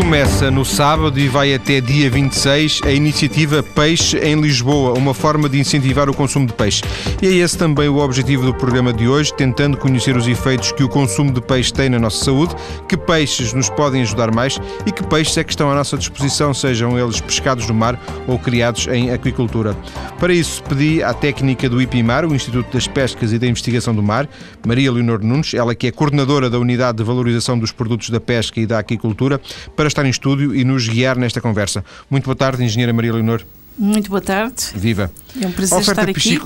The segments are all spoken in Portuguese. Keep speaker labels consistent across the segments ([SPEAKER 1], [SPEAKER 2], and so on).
[SPEAKER 1] Começa no sábado e vai até dia 26 a iniciativa Peixe em Lisboa, uma forma de incentivar o consumo de peixe. E é esse também o objetivo do programa de hoje, tentando conhecer os efeitos que o consumo de peixe tem na nossa saúde, que peixes nos podem ajudar mais e que peixes é que estão à nossa disposição, sejam eles pescados no mar ou criados em aquicultura. Para isso, pedi à técnica do IPIMAR, o Instituto das Pescas e da Investigação do Mar, Maria Leonor Nunes, ela que é coordenadora da Unidade de Valorização dos Produtos da Pesca e da Aquicultura, para estar em estúdio e nos guiar nesta conversa. Muito boa tarde, Engenheira Maria Leonor.
[SPEAKER 2] Muito boa tarde.
[SPEAKER 1] Viva.
[SPEAKER 2] É um prazer estar aqui.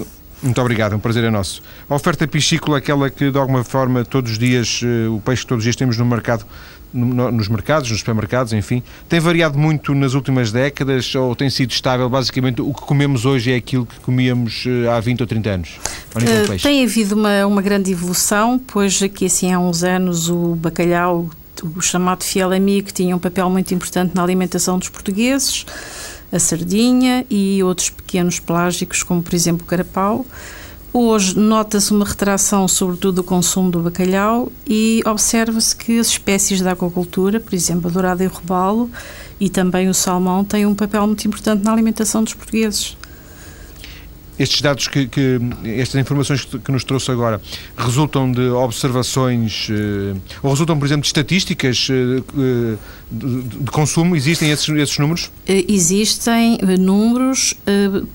[SPEAKER 1] Muito obrigado, é um prazer é nosso. A oferta piscícola, aquela que de alguma forma todos os dias, eh, o peixe que todos os dias temos no mercado, nos mercados, nos supermercados, enfim, tem variado muito nas últimas décadas ou tem sido estável? Basicamente, o que comemos hoje é aquilo que comíamos eh, há 20 ou 30 anos?
[SPEAKER 2] Uh, tem havido uma, uma grande evolução, pois aqui assim há uns anos o bacalhau o chamado fiel amigo, que tinha um papel muito importante na alimentação dos portugueses, a sardinha e outros pequenos pelágicos, como por exemplo o carapau. Hoje nota-se uma retração, sobretudo, do consumo do bacalhau e observa-se que as espécies da aquacultura, por exemplo, a dourada e o robalo, e também o salmão, têm um papel muito importante na alimentação dos portugueses.
[SPEAKER 1] Estes dados que, que estas informações que, que, nos trouxe agora resultam de observações eh, ou resultam, por exemplo, de estatísticas eh, de, de, consumo? Existem esses, esses números?
[SPEAKER 2] Eh, existem números,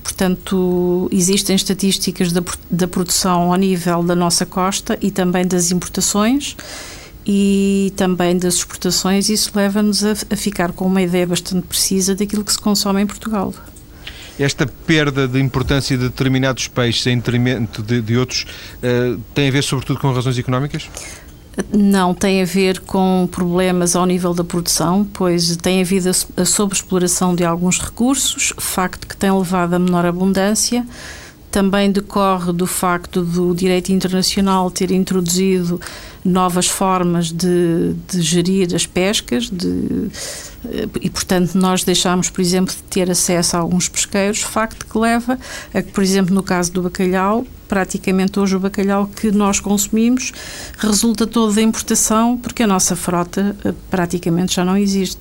[SPEAKER 2] portanto, existem estatísticas da, da produção ao nível da nossa costa e também das importações e também das exportações. Isso leva-nos a, a ficar com uma ideia bastante precisa daquilo que se consome em Portugal
[SPEAKER 1] esta perda de importância de determinados peixes em detrimento de, de outros uh, tem a ver sobretudo com razões económicas?
[SPEAKER 2] Não, tem a ver com problemas ao nível da produção, pois tem havido a sobreexploração de alguns recursos, facto que tem levado a menor abundância. Também decorre do facto do direito internacional ter introduzido novas formas de, de gerir as pescas de, e, portanto, nós deixámos, por exemplo, de ter acesso a alguns pesqueiros, facto que leva a que, por exemplo, no caso do bacalhau, praticamente hoje o bacalhau que nós consumimos resulta todo da importação, porque a nossa frota eh, praticamente já não existe.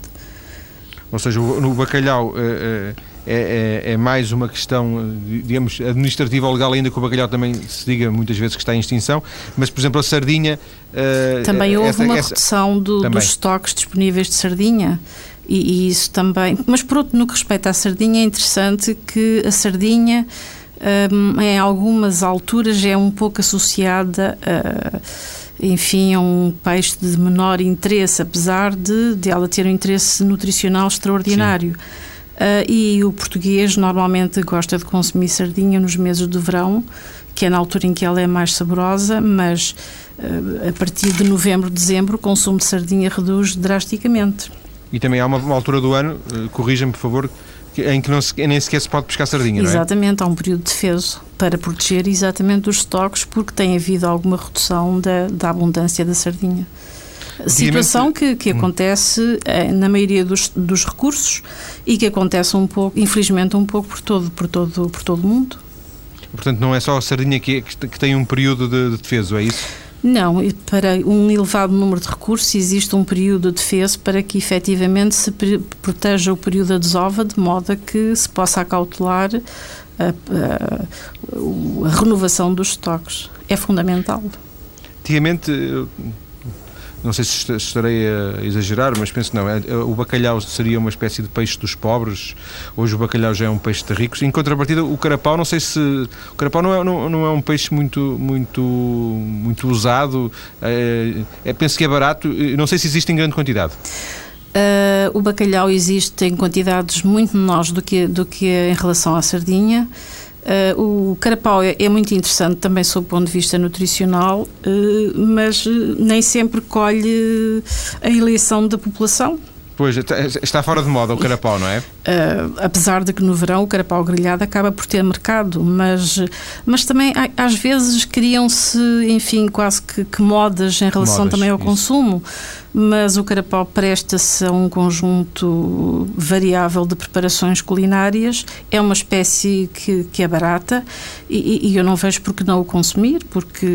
[SPEAKER 1] Ou seja, no bacalhau. Uh é, é, é, mais uma questão, digamos, administrativa ou legal, ainda que o bacalhau também se diga muitas vezes que está em extinção, mas, por exemplo, a sardinha...
[SPEAKER 2] Uh, também houve essa, uma essa, redução do, dos estoques disponíveis de sardinha. E, e, isso também. Mas, por outro, no que respeita à sardinha, é interessante que a sardinha, um, em algumas alturas, é um pouco associada a enfim, é um peixe de menor interesse, apesar de, de ela ter um interesse nutricional extraordinário. Sim. Uh, e o português normalmente gosta de consumir sardinha nos meses de verão, que é na altura em que ela é mais saborosa, mas uh, a partir de novembro, dezembro, o consumo de sardinha reduz drasticamente.
[SPEAKER 1] E também há uma, uma altura do ano, uh, corrija-me por favor, em que não se, nem sequer se pode pescar sardinha,
[SPEAKER 2] Exatamente,
[SPEAKER 1] não
[SPEAKER 2] é? há um período de defeso para proteger exatamente os estoques, porque tem havido alguma redução da, da abundância da sardinha. Situação que, que hum. acontece eh, na maioria dos, dos recursos e que acontece um pouco, infelizmente, um pouco por todo, por todo, por todo o mundo.
[SPEAKER 1] Portanto, não é só a sardinha que, que tem um período de, de defeso, é isso?
[SPEAKER 2] Não, para um elevado número de recursos existe um período de defeso para que efetivamente se proteja o período da desova de modo a que se possa acautelar a, a, a renovação dos estoques. É fundamental.
[SPEAKER 1] Antigamente, não sei se estarei a exagerar, mas penso não. É, é, o bacalhau seria uma espécie de peixe dos pobres. Hoje o bacalhau já é um peixe de ricos. Em contrapartida, o carapau, não sei se. O carapau não é, não, não é um peixe muito, muito, muito usado. É, é, penso que é barato. Não sei se existe em grande quantidade.
[SPEAKER 2] Uh, o bacalhau existe em quantidades muito menores do que, do que em relação à sardinha. Uh, o carapau é, é, muito interessante também sob o ponto de vista nutricional, uh, mas nem sempre colhe a eleição da população.
[SPEAKER 1] Pois, está fora de moda o carapau, não é?
[SPEAKER 2] Uh, apesar de que no verão o carapau grelhado acaba por ter mercado, mas, mas também às vezes criam-se, enfim, quase que, que, modas em relação modas, também ao isso. consumo. Mas o carapau presta-se a um conjunto variável de preparações culinárias, é uma espécie que, que é barata e, e eu não vejo por que não o consumir, porque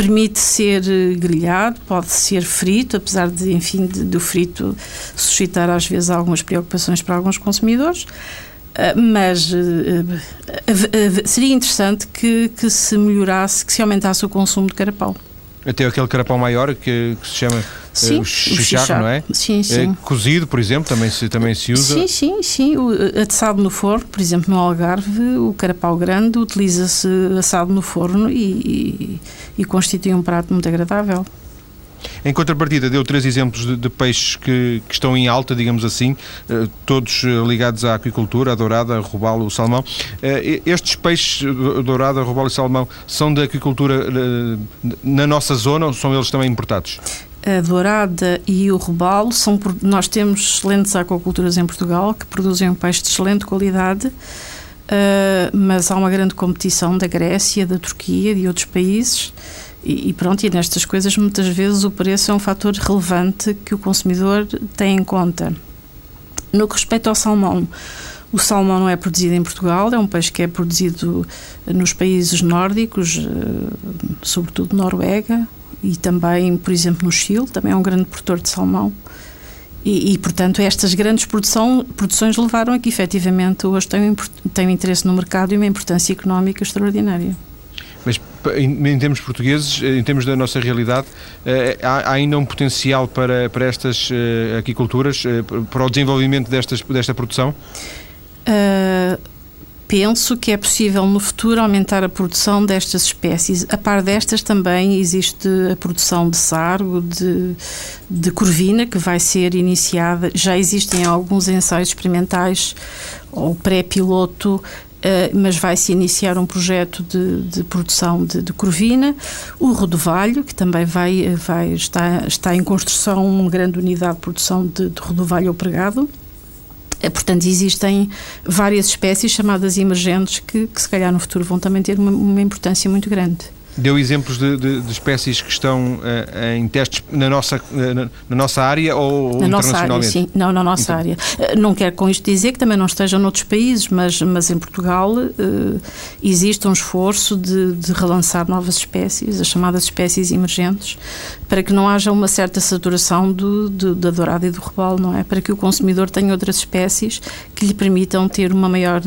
[SPEAKER 2] permite ser grelhado, pode ser frito, apesar de, enfim, de, do frito suscitar às vezes algumas preocupações para alguns consumidores. Ah, mas seria interessante que, que se melhorasse, que se aumentasse o consumo de carapau.
[SPEAKER 1] Até aquele carapau maior que, que se chama eh, sim, uh, o chicharro, não é?
[SPEAKER 2] Sim, sim. Uh,
[SPEAKER 1] cozido, por exemplo, também se, também se usa.
[SPEAKER 2] Sim, sim, sim. O, eh, assado no forno, por exemplo, no Algarve, o carapau grande utiliza-se assado no forno e, e, e constitui um prato muito agradável.
[SPEAKER 1] Em contrapartida, deu três exemplos de, de peixes que, que, estão em alta, digamos assim, eh, todos eh, ligados à aquicultura, a dourada, a robalo, o salmão. Eh, estes peixes, dourada, robalo e salmão, são da aquicultura na nossa zona ou são eles também importados?
[SPEAKER 2] A dourada e o robalo são nós temos excelentes aquaculturas em Portugal que produzem um peixe de excelente qualidade uh, mas há uma grande competição da Grécia, da Turquia de outros países e, e, pronto, e nestas coisas muitas vezes o preço é um fator relevante que o consumidor tem em conta. No que respeita ao salmão, o salmão não é produzido em Portugal, é um peixe que é produzido nos países nórdicos, eh, sobretudo Noruega e também, por exemplo, no Chile, também é um grande produtor de salmão. E, e, portanto, estas grandes produção, produções levaram a que, efetivamente, hoje tem um, tem um interesse no mercado e uma importância económica extraordinária.
[SPEAKER 1] Mas em, termos portugueses, em termos da nossa realidade, eh, há, ainda um potencial para, para estas eh, aquiculturas, eh, para o desenvolvimento destas, desta produção?
[SPEAKER 2] Uh, penso que é possível no futuro aumentar a produção destas espécies. A par destas também existe a produção de sargo, de, de corvina, que vai ser iniciada. Já existem alguns ensaios experimentais ou pré-piloto Uh, mas vai-se iniciar um projeto de, de produção de, de, corvina. O rodovalho, que também vai, eh, vai, está, está em construção uma grande unidade de produção de, de rodovalho ao pregado. Uh, portanto, existem várias espécies chamadas emergentes que, que, se calhar, no futuro vão também ter uma, uma importância muito grande.
[SPEAKER 1] Deu exemplos de, de, de espécies que estão uh, em testes na nossa, uh, na, nossa área ou
[SPEAKER 2] na
[SPEAKER 1] nossa área,
[SPEAKER 2] sim. Não, na nossa então. área. Uh, não quero com isto dizer que também não estejam noutros países, mas, mas em Portugal existe um esforço de, de relançar novas espécies, as chamadas espécies emergentes, para que não haja uma certa saturação do, do, da dourada e do robalo, não é? Para que o consumidor tenha outras espécies que lhe permitam ter uma maior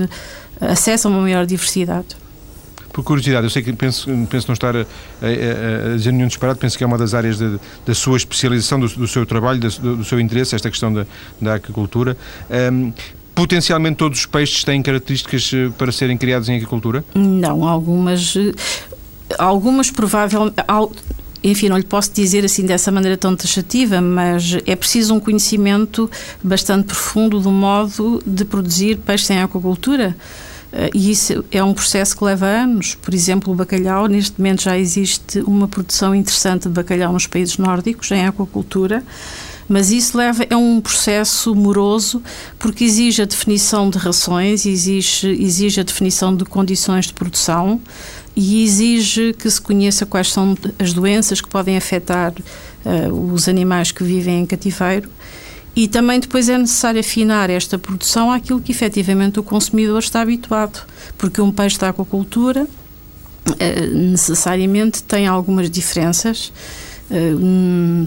[SPEAKER 2] acesso a uma maior diversidade
[SPEAKER 1] por curiosidade, eu sei que penso, penso não estar a, a, a dizer nenhum disparate, penso que é uma das áreas de, da sua especialização, do, do seu trabalho, do, do, seu interesse, esta questão da, da agricultura. Um, potencialmente todos os peixes têm características eh, para serem criados em agricultura?
[SPEAKER 2] Não, algumas. Eh, algumas provavelmente. Enfim, não lhe posso dizer assim dessa maneira tão taxativa, mas é preciso um conhecimento bastante profundo do modo de produzir peixe em aquacultura. Eh, e isso é um processo que leva anos. Por exemplo, o bacalhau, neste momento já existe uma produção interessante de bacalhau nos países nórdicos, em aquacultura, mas isso leva é um processo moroso porque exige a definição de rações, exige, exige a definição de condições de produção e exige que se conheça quais são as doenças que podem afetar uh, os animais que vivem em cativeiro e também depois é necessário afinar esta produção àquilo que efetivamente o consumidor está habituado, porque um peixe da aquacultura eh, necessariamente tem algumas diferenças, eh,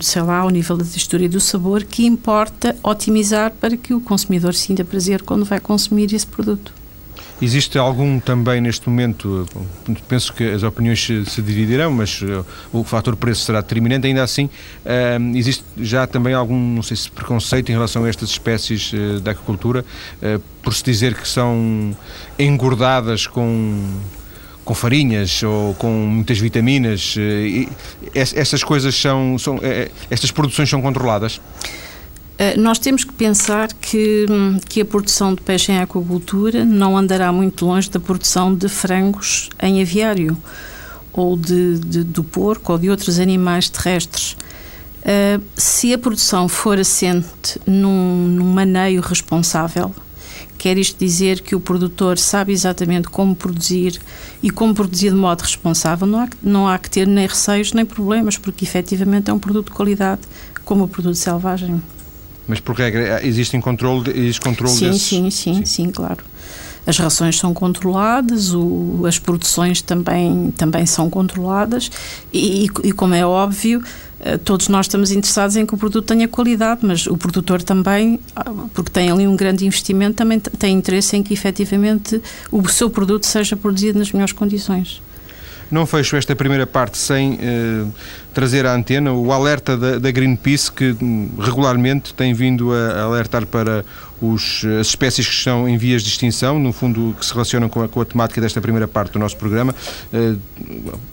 [SPEAKER 2] sei lá, ao nível da textura e do sabor, que importa otimizar para que o consumidor sinta prazer quando vai consumir esse produto.
[SPEAKER 1] Existe algum também neste momento, penso que as opiniões se, dividirão, mas uh, o fator preço será determinante, ainda assim uh, existe já também algum, não sei se preconceito em relação a estas espécies da agricultura, por se dizer que são engordadas com com farinhas ou com muitas vitaminas, essas coisas são, são estas produções são controladas?
[SPEAKER 2] Eh, nós temos que pensar que, hum, que a produção de peixe em aquacultura não andará muito longe da produção de frangos em aviário, ou de, de do porco ou de outros animais terrestres. Uh, se a produção for assente num, num maneio responsável, quer isto dizer que o produtor sabe exatamente como produzir e como produzir de modo responsável, não há, não há que ter nem receios nem problemas, porque efetivamente é um produto de qualidade como o produto selvagem.
[SPEAKER 1] Mas por regra existe controle, existe controle
[SPEAKER 2] sim,
[SPEAKER 1] desses...
[SPEAKER 2] sim, sim, sim, sim, claro. As rações são controladas, o, as produções também, também são controladas e, e, como é óbvio, eh, todos nós estamos interessados em que o produto tenha qualidade, mas o produtor também, ah, porque tem ali um grande investimento, também tem interesse em que efetivamente o seu produto seja produzido nas melhores condições.
[SPEAKER 1] Não fecho esta primeira parte sem eh, trazer à antena o alerta da, da, Greenpeace, que hum, regularmente tem vindo a alertar para os, as espécies que estão em vias de extinção, no fundo que se relacionam com a, com a temática desta primeira parte do nosso programa, eh,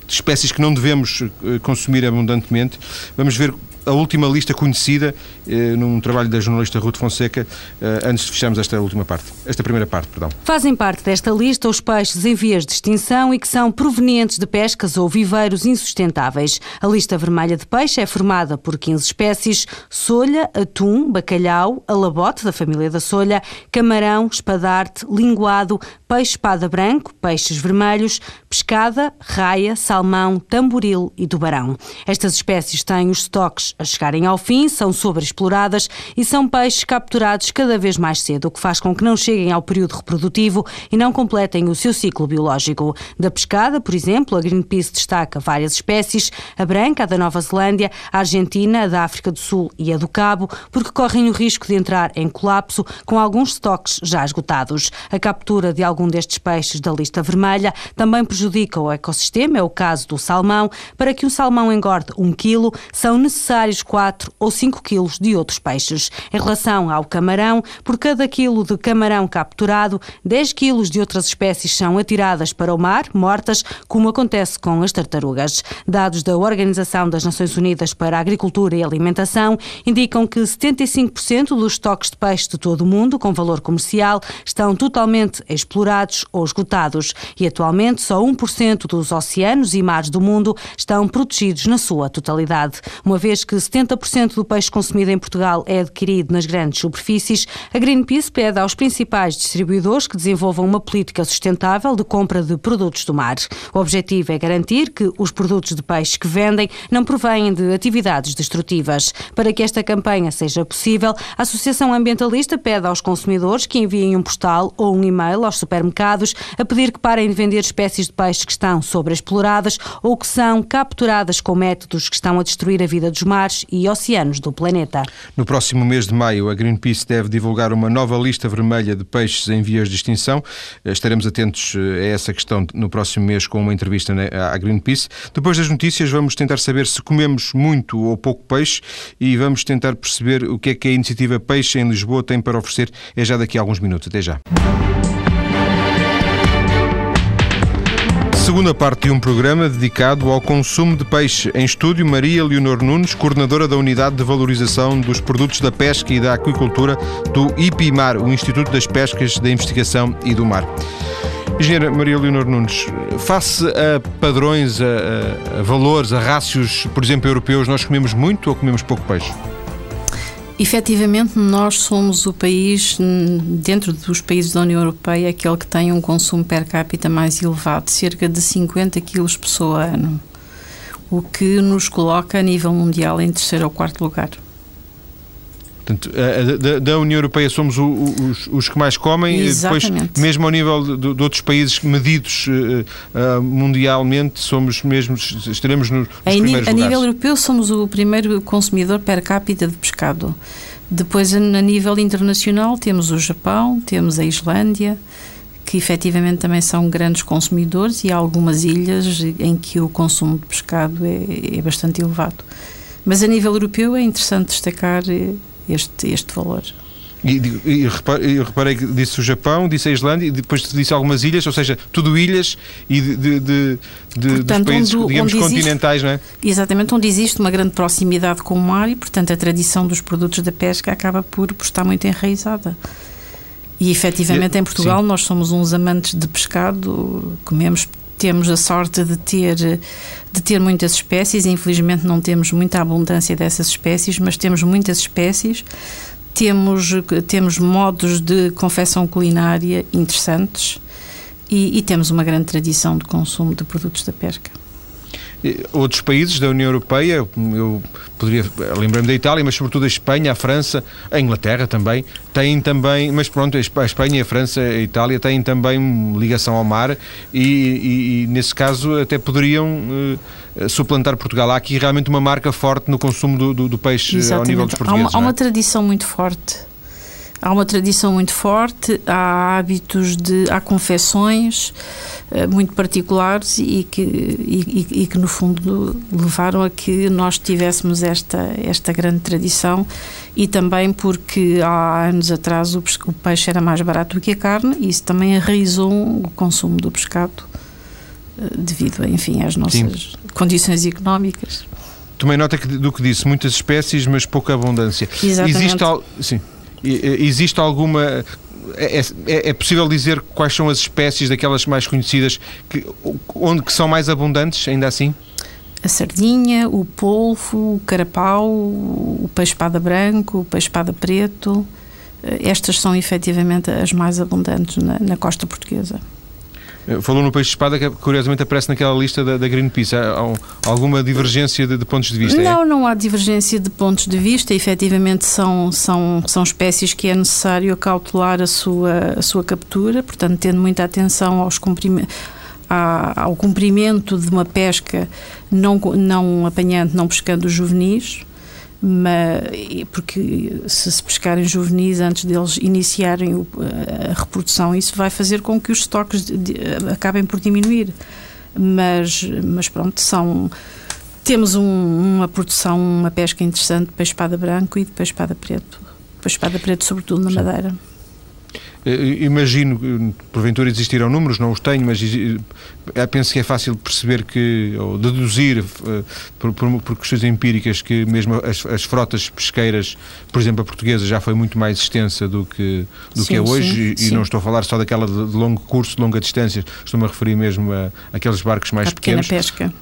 [SPEAKER 1] espécies que não devemos eh, consumir abundantemente. Vamos ver a última lista conhecida eh, num trabalho da jornalista Ruth Fonseca, eh, antes de fecharmos esta última parte, esta primeira parte, perdão.
[SPEAKER 3] Fazem parte desta lista os peixes em vias de extinção e que são provenientes de pescas ou viveiros insustentáveis. A lista vermelha de peixe é formada por 15 espécies: solha, atum, bacalhau, alabote da família da solha, camarão, espadarte, linguado, peixe espada branco, peixes vermelhos, pescada, raia, salmão, tamboril e tubarão. Estas espécies têm os estoques a chegarem ao fim, são sobreexploradas e são peixes capturados cada vez mais cedo, o que faz com que não cheguem ao período reprodutivo e não completem o seu ciclo biológico. Da pescada, por exemplo, a Greenpeace destaca várias espécies, a branca, a da Nova Zelândia, a argentina, a da África do Sul e a do Cabo, porque correm o risco de entrar em colapso com alguns estoques já esgotados. A captura de algum destes peixes da lista vermelha também prejudica o ecossistema, é o caso do salmão. Para que um salmão engorde um quilo, são necessários necessários 4 ou 5 quilos de outros peixes. Em relação ao camarão, por cada quilo de camarão capturado, 10 quilos de outras espécies são atiradas para o mar, mortas, como acontece com as tartarugas. Dados da Organização das Nações Unidas para a Agricultura e Alimentação indicam que 75% dos estoques de peixe de todo o mundo, com valor comercial, estão totalmente explorados ou esgotados e atualmente só 1% dos oceanos e mares do mundo estão protegidos na sua totalidade. Uma vez que que 70% do peixe consumido em Portugal é adquirido nas grandes superfícies, a Greenpeace pede aos principais distribuidores que desenvolvam uma política sustentável de compra de produtos do mar. O objetivo é garantir que os produtos de peixe que vendem não provêm de atividades destrutivas. Para que esta campanha seja possível, a Associação Ambientalista pede aos consumidores que enviem um postal ou um e-mail aos supermercados a pedir que parem de vender espécies de peixe que estão sobreexploradas ou que são capturadas com métodos que estão a destruir a vida dos mares mares e oceanos do planeta.
[SPEAKER 1] No próximo mês de maio, a Greenpeace deve divulgar uma nova lista vermelha de peixes em vias de extinção. Estaremos atentos eh, a essa questão no próximo mês com uma entrevista à Greenpeace. Depois das notícias, vamos tentar saber se comemos muito ou pouco peixe e vamos tentar perceber o que é que a iniciativa Peixe em Lisboa tem para oferecer. É já daqui a alguns minutos. Até já. Segunda parte de um programa dedicado ao consumo de peixe. Em estúdio, Maria Leonor Nunes, coordenadora da Unidade de Valorização dos Produtos da Pesca e da Aquicultura do IPIMAR, o Instituto das Pescas, da Investigação e do Mar. Engenheira Maria Leonor Nunes, face a padrões, a, a valores, a rácios, por exemplo, europeus, nós comemos muito ou comemos pouco peixe?
[SPEAKER 2] Efetivamente, nós somos o país, dentro dos países da União Europeia, aquele que tem um consumo per capita mais elevado, cerca de 50 quilos por pessoa ano, o que nos coloca a nível mundial em terceiro ou quarto lugar.
[SPEAKER 1] Portanto, da, da, União Europeia somos o, os, os, que mais comem,
[SPEAKER 2] Exatamente.
[SPEAKER 1] depois, mesmo ao nível de, de outros países medidos uh, mundialmente, somos mesmo, estaremos nos, nos
[SPEAKER 2] a,
[SPEAKER 1] primeiros
[SPEAKER 2] A nível europeu somos o primeiro consumidor per capita de pescado. Depois, a, a nível internacional, temos o Japão, temos a Islândia, que efetivamente também são grandes consumidores e há algumas ilhas em que o consumo de pescado é, é bastante elevado. Mas a nível europeu é interessante destacar eh, este, este valor.
[SPEAKER 1] E, e, eu reparei que disse o Japão, disse a Islândia e depois disse algumas ilhas, ou seja, tudo ilhas e de, de, de, de dos países, onde, digamos, onde continentais,
[SPEAKER 2] existe,
[SPEAKER 1] não é?
[SPEAKER 2] Exatamente, onde existe uma grande proximidade com o mar e, portanto, a tradição dos produtos da pesca acaba por, por estar muito enraizada. E, efetivamente, em Portugal, Sim. nós somos uns amantes de pescado, comemos temos a sorte de ter, de ter muitas espécies, infelizmente não temos muita abundância dessas espécies, mas temos muitas espécies. Temos, temos modos de confecção culinária interessantes e, e temos uma grande tradição de consumo de produtos da pesca.
[SPEAKER 1] Outros países da União Europeia, eu poderia lembrar-me da Itália, mas sobretudo a Espanha, a França, a Inglaterra também, têm também, mas pronto, a Espanha, a França, a Itália têm também ligação ao mar e, e, e nesse caso até poderiam uh, suplantar Portugal. Há aqui realmente uma marca forte no consumo do, do, do peixe Exatamente. ao nível dos portugueses.
[SPEAKER 2] Há uma,
[SPEAKER 1] é? há
[SPEAKER 2] uma tradição muito forte há uma tradição muito forte, há hábitos de. há confecções uh, muito particulares e que, e, e, que, no fundo, levaram a que nós tivéssemos esta, esta grande tradição e também porque há anos atrás o, o peixe era mais barato do que a carne e isso também arraizou o consumo do pescado uh, devido, enfim, às nossas Sim. condições económicas.
[SPEAKER 1] Tomei nota do que disse, muitas espécies, mas pouca abundância.
[SPEAKER 2] Exatamente.
[SPEAKER 1] Existe al... Sim. Existe alguma. É, é, é, possível dizer quais são as espécies daquelas mais conhecidas que, onde que são mais abundantes, ainda assim?
[SPEAKER 2] A sardinha, o polvo, o carapau, o peixe-espada branco, o peixe-espada preto. Estas são efetivamente as mais abundantes na, na costa portuguesa.
[SPEAKER 1] Eh, falou no peixe de espada que curiosamente aparece naquela lista da, da Greenpeace. Há, há alguma divergência de, de, pontos de vista?
[SPEAKER 2] Não, é? não há divergência de pontos de vista. Efetivamente são, são, são espécies que é necessário cautelar a sua, a sua captura, portanto, tendo muita atenção aos cumprimentos ao cumprimento de uma pesca não, não apanhando, não pescando os juvenis mas, porque se se pescarem juvenis antes deles iniciarem o, a reprodução, isso vai fazer com que os estoques de, de, acabem por diminuir. Mas, mas pronto, são. Temos um, uma produção, uma pesca interessante de peixe-espada branco e de peixe-espada preto. Peixe-espada preto, sobretudo na. Madeira.
[SPEAKER 1] Eh, imagino, porventura existirão números, não os tenho, mas eh, penso que é fácil perceber que, ou deduzir eh, por, por, por questões empíricas, que mesmo as, as, frotas pesqueiras, por exemplo, a portuguesa já foi muito mais extensa do que, do sim, que é hoje, sim, e, sim. não estou a falar só daquela de, longo curso, de longa distância, estou-me a referir mesmo a, a aqueles barcos mais a pequenos.
[SPEAKER 2] pesca.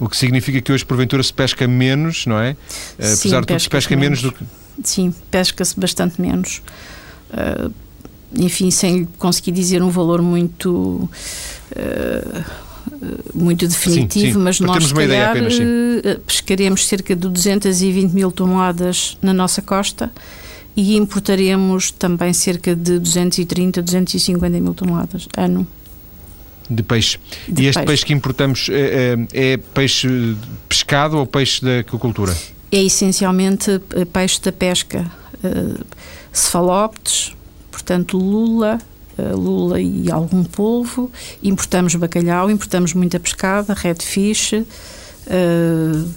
[SPEAKER 1] O que significa que hoje, porventura, se pesca menos, não é? Apesar de tudo, se pesca menos, menos do que.
[SPEAKER 2] Sim, pesca-se bastante menos. Uh, enfim, sem conseguir dizer um valor muito. Uh, muito definitivo, sim, sim. mas nós se calhar apenas, uh, pescaremos cerca de 220 mil toneladas na nossa costa e importaremos também cerca de 230, 250 mil toneladas ano.
[SPEAKER 1] De peixe. De e este peixe. peixe que importamos é, é, peixe pescado ou peixe da aquacultura?
[SPEAKER 2] É essencialmente peixe da pesca. Cefalóptes, portanto, lula, eh, lula e algum polvo, importamos bacalhau, importamos muita pescada, redfish uh,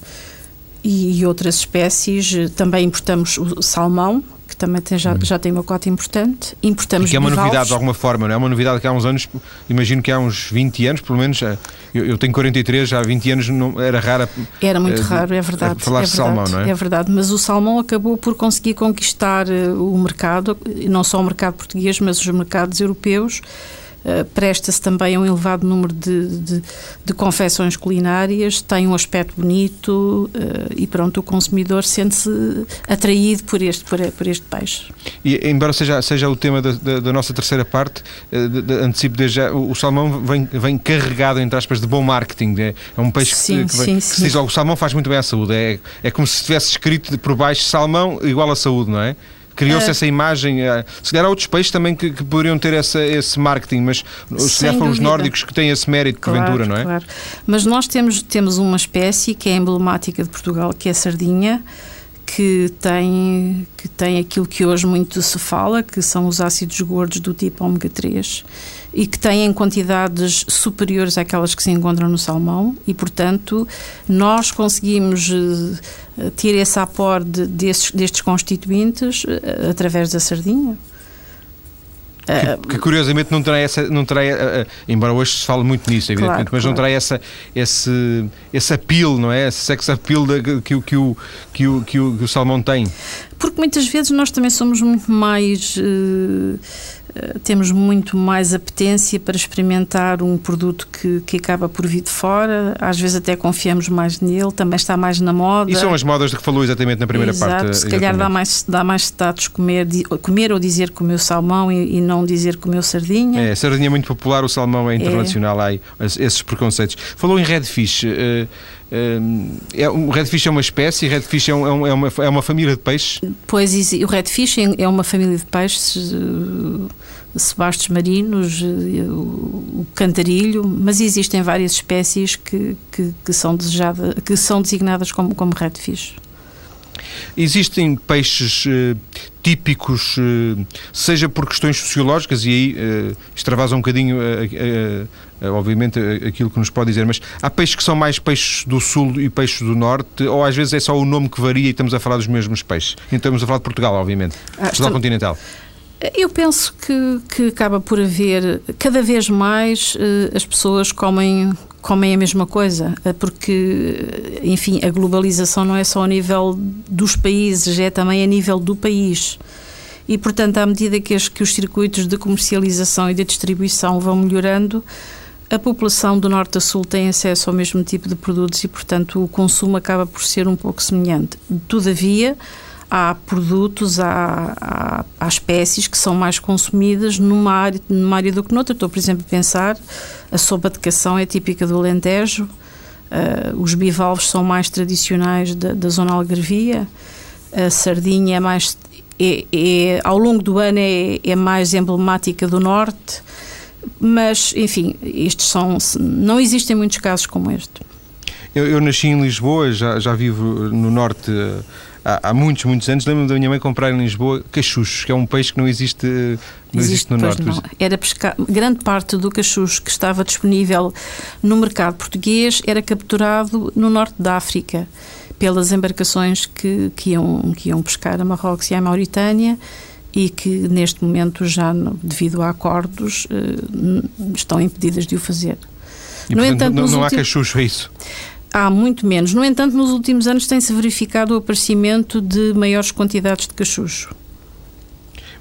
[SPEAKER 2] e outras espécies, também importamos o salmão, também tem, já, uhum. já tem uma cota importante. Importamos
[SPEAKER 1] e que é uma novidade de alguma forma, não é? É uma novidade que há uns anos, imagino que há uns 20 anos, pelo menos, eh, eu, eu tenho 43, já há 20 anos não, era raro.
[SPEAKER 2] Era muito uh, raro, é verdade.
[SPEAKER 1] Falar
[SPEAKER 2] é
[SPEAKER 1] de salmão, não é?
[SPEAKER 2] É verdade, mas o salmão acabou por conseguir conquistar o mercado, não só o mercado português, mas os mercados europeus eh, presta-se também a um elevado número de, de, de, confecções culinárias, tem um aspecto bonito uh, e pronto, o consumidor sente-se atraído por este, por, por, este peixe.
[SPEAKER 1] E embora seja, seja o tema da, da, da nossa terceira parte, uh, de, de, antecipo desde já, o, o, salmão vem, vem carregado, entre aspas, de bom marketing. É, é um peixe sim, que, que, vem, sim, se diz, o salmão faz muito bem à saúde. É, é como se tivesse escrito por baixo salmão igual à saúde, não é? Criou-se uh, essa imagem. Uh, se calhar há outros países também que, que poderiam ter essa, esse marketing, mas se calhar foram os nórdicos que têm esse mérito, claro, porventura, não é?
[SPEAKER 2] Claro. Mas nós temos, temos uma espécie que é emblemática de Portugal, que é a sardinha que tem, que tem aquilo que hoje muito se fala, que são os ácidos gordos do tipo ômega 3 e que têm quantidades superiores àquelas que se encontram no salmão e, portanto, nós conseguimos uh, ter esse aporte de, desses, destes constituintes uh, através da sardinha.
[SPEAKER 1] Que, que, curiosamente não terá essa, não terá, embora hoje se fale muito nisso, evidentemente, claro, mas claro. não terá essa, esse, esse apelo, não é? Esse sex appeal de, que, que, que, o, que, o, que, o, que o salmão tem.
[SPEAKER 2] Porque muitas vezes nós também somos muito mais. Uh, eh, temos muito mais apetência para experimentar um produto que, que acaba por vir de fora, às vezes até confiamos mais nele, também está mais na moda.
[SPEAKER 1] E são as modas de que falou exatamente na primeira
[SPEAKER 2] Exato,
[SPEAKER 1] parte.
[SPEAKER 2] Se calhar dá mais, dá mais status comer, comer ou dizer comeu salmão e, e não dizer comeu sardinha.
[SPEAKER 1] É, sardinha é muito popular, o salmão é internacional, é. há esses preconceitos. Falou em redfish. Uh, é, o redfish é uma espécie, redfish é, um, é, uma, é uma família de peixes?
[SPEAKER 2] Pois, o redfish é uma família de peixes, sebastos marinos, o cantarilho, mas existem várias espécies que, que, que são, desejada, que são designadas como, como redfish.
[SPEAKER 1] Existem peixes uh, típicos, uh, seja por questões sociológicas, e aí uh, extravasa um bocadinho, obviamente, aquilo que nos pode dizer, mas há peixes que são mais peixes do sul e peixes do norte, ou às vezes é só o nome que varia e estamos a falar dos mesmos peixes? E estamos a falar de Portugal, obviamente, ah, Portugal estou... continental.
[SPEAKER 2] Eu penso que, que acaba por haver, cada vez mais as pessoas comem comem a mesma coisa, eh, porque, enfim, a globalização não é só a nível dos países, é também a nível do país. E, portanto, à medida que, as, que os circuitos de comercialização e de distribuição vão melhorando, a população do norte a sul tem acesso ao mesmo tipo de produtos e, portanto, o consumo acaba por ser um pouco semelhante. Todavia, há produtos, há, há, há, espécies que são mais consumidas numa área, numa área do que noutra. Estou, por exemplo, a pensar, a sopa de cação é típica do Alentejo, uh, os bivalves são mais tradicionais da, da zona algarvia, a sardinha é mais... É, é, ao longo do ano é, é mais emblemática do norte, mas, enfim, estes são... Não existem muitos casos como este.
[SPEAKER 1] Eu, eu nasci em Lisboa, já, já vivo no norte há, há muitos, muitos anos. Lembro-me da minha mãe comprar em Lisboa cachuchos, que é um peixe que não existe, não existe, existe no norte. Não.
[SPEAKER 2] Era pescar, grande parte do cachucho que estava disponível no mercado português era capturado no norte da África pelas embarcações que, que, iam, que iam pescar a Marrocos e a Mauritânia e que neste momento já, devido a acordos, eh, estão impedidas de o fazer.
[SPEAKER 1] E, no portanto, entanto, não, não há cachucho, é isso?
[SPEAKER 2] Há muito menos. No entanto, nos últimos anos tem-se verificado o aparecimento de maiores quantidades de cachucho.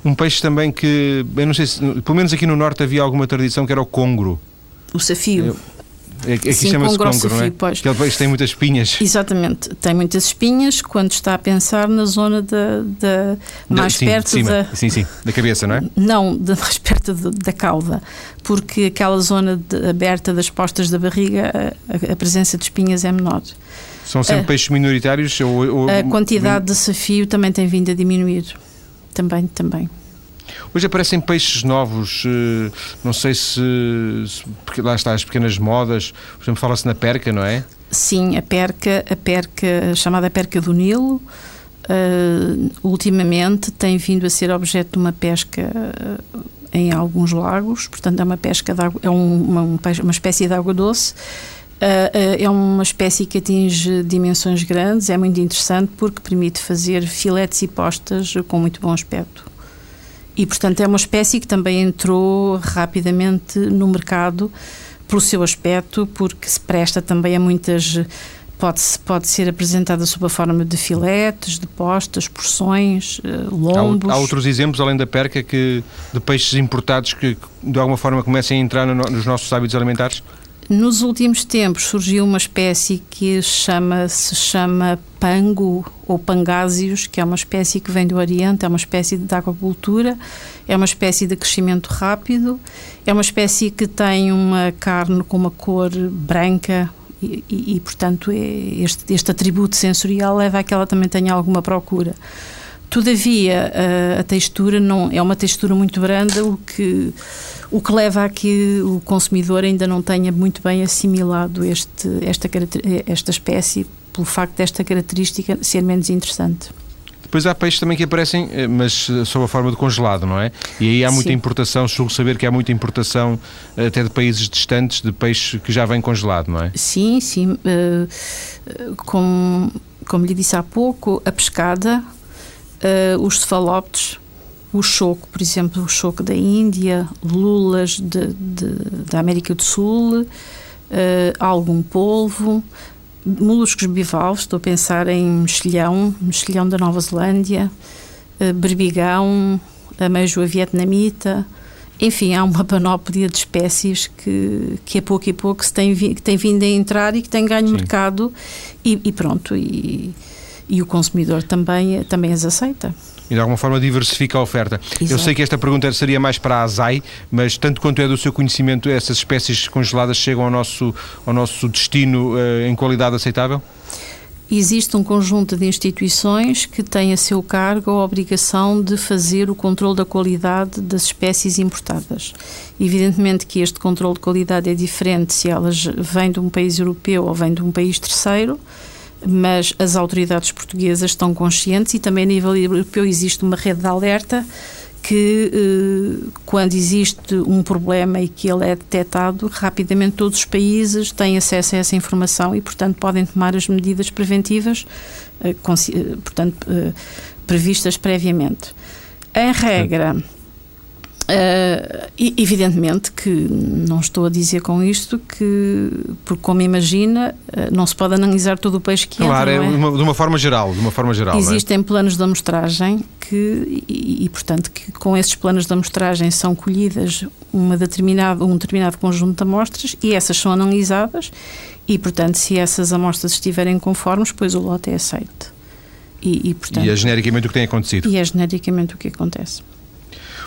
[SPEAKER 1] Um peixe também que, eu não sei se, pelo menos aqui no Norte havia alguma tradição que era o congro.
[SPEAKER 2] O safio. Eu,
[SPEAKER 1] Aqui chama-se congro, não é? Pois. Aquele peixe tem muitas espinhas.
[SPEAKER 2] Exatamente, tem muitas espinhas quando está a pensar na zona da, da mais
[SPEAKER 1] sim,
[SPEAKER 2] perto
[SPEAKER 1] cima.
[SPEAKER 2] da
[SPEAKER 1] sim, sim, da cabeça, não é?
[SPEAKER 2] Não, de, mais perto de, da cauda, porque aquela zona de, aberta das postas da barriga, a, a, presença de espinhas é menor.
[SPEAKER 1] São sempre peixes minoritários? Ou, ou,
[SPEAKER 2] a quantidade de safio também tem vindo a diminuir. Também, também.
[SPEAKER 1] Hoje aparecem peixes novos, eh, não sei se, porque lá está as pequenas modas, por exemplo, fala-se na perca, não é?
[SPEAKER 2] Sim, a perca, a perca chamada perca do Nilo, uh, ultimamente tem vindo a ser objeto de uma pesca uh, em alguns lagos, portanto é uma pesca de água, é uma, uma espécie de água doce. Uh, é uma espécie que atinge dimensões grandes, é muito interessante porque permite fazer filetes e postas com muito bom aspecto. E, portanto, é uma espécie que também entrou rapidamente no mercado pelo seu aspecto, porque se presta também a muitas. Pode, pode ser apresentada sob a forma de filetes, de postas, porções, eh, lombos.
[SPEAKER 1] Há, há, outros exemplos, além da perca, que, de peixes importados que de alguma forma comecem a entrar no, nos nossos hábitos alimentares?
[SPEAKER 2] Nos últimos tempos surgiu uma espécie que chama, se chama pango ou pangásios, que é uma espécie que vem do Oriente, é uma espécie de aquacultura, é uma espécie de crescimento rápido, é uma espécie que tem uma carne com uma cor branca e, e, e portanto, é este, este atributo sensorial leva a que ela também tenha alguma procura. Todavia, a, a textura não é uma textura muito branda, o que o que leva a que o consumidor ainda não tenha muito bem assimilado este, esta, esta espécie pelo facto desta característica ser menos interessante.
[SPEAKER 1] Depois há peixes também que aparecem, eh, mas eh, sob a forma de congelado, não é? E aí há muita Sim. importação, julgo saber que há muita importação eh, até de países distantes de peixe que já vem congelado, não é?
[SPEAKER 2] Sim, sim. Como, como lhe disse há pouco, a pescada, uh, os cefalópteros, o choco, por exemplo, o choco da Índia, lulas de, de, da América do Sul, uh, algum polvo, moluscos bivalves, estou a pensar em mexilhão, mexilhão da Nova Zelândia, uh, berbigão, ameijoa vietnamita, enfim, há uma panóplia de espécies que, que a pouco e pouco se tem, que tem vindo a entrar e que tem ganho Sim. mercado e, e pronto, e, e o consumidor também, também as aceita.
[SPEAKER 1] E de alguma forma diversifica a oferta. Exato. Eu sei que esta pergunta seria mais para a ASAI, mas tanto quanto é do seu conhecimento, essas espécies congeladas chegam ao nosso, ao nosso destino uh, em qualidade aceitável?
[SPEAKER 2] Existe um conjunto de instituições que têm a seu cargo a obrigação de fazer o controle da qualidade das espécies importadas. Evidentemente que este controle de qualidade é diferente se elas vêm de um país europeu ou vêm de um país terceiro, mas as autoridades portuguesas estão conscientes e também a nível europeu existe uma rede de alerta que eh, quando existe um problema e que ele é detectado, rapidamente todos os países têm acesso a essa informação e, portanto, podem tomar as medidas preventivas, eh, eh, portanto, previstas previamente. Em regra, Uh, evidentemente que não estou a dizer com isto que, porque como imagina, uh, não se pode analisar todo o peixe que
[SPEAKER 1] claro,
[SPEAKER 2] entra.
[SPEAKER 1] Claro, é?
[SPEAKER 2] é?
[SPEAKER 1] de uma forma geral, de uma forma geral. É?
[SPEAKER 2] Existem é? planos de amostragem que, e, e, portanto, que com esses planos de amostragem são colhidas uma determinada, um determinado conjunto de amostras e essas são analisadas e, portanto, se essas amostras estiverem conformes, pois o lote é aceito.
[SPEAKER 1] E, e, portanto, e é genericamente o que tem acontecido.
[SPEAKER 2] E é genericamente o que acontece.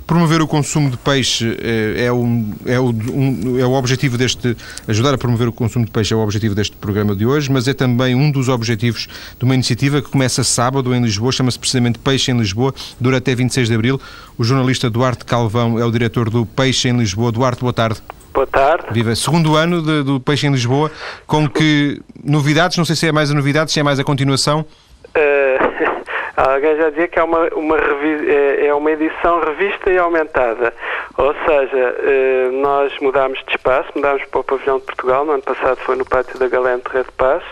[SPEAKER 1] Promover o consumo de peixe é, é, um, é, o, um, é o objetivo deste. Ajudar a promover o consumo de peixe é o objetivo deste programa de hoje, mas é também um dos objetivos de uma iniciativa que começa sábado em Lisboa, chama-se precisamente Peixe em Lisboa, dura até 26 de abril. O jornalista Duarte Calvão é o diretor do Peixe em Lisboa. Duarte, boa tarde.
[SPEAKER 4] Boa tarde.
[SPEAKER 1] Viva. Segundo ano de, do Peixe em Lisboa, com que novidades, não sei se é mais a novidade, se é mais a continuação.
[SPEAKER 4] Uh... Alguém já dizia que é uma, uma, é, é uma edição revista e aumentada. Ou seja, eh, nós mudámos de espaço, mudámos para o Pavilhão de Portugal, no ano passado foi no Pátio da Galém de Rede Passo,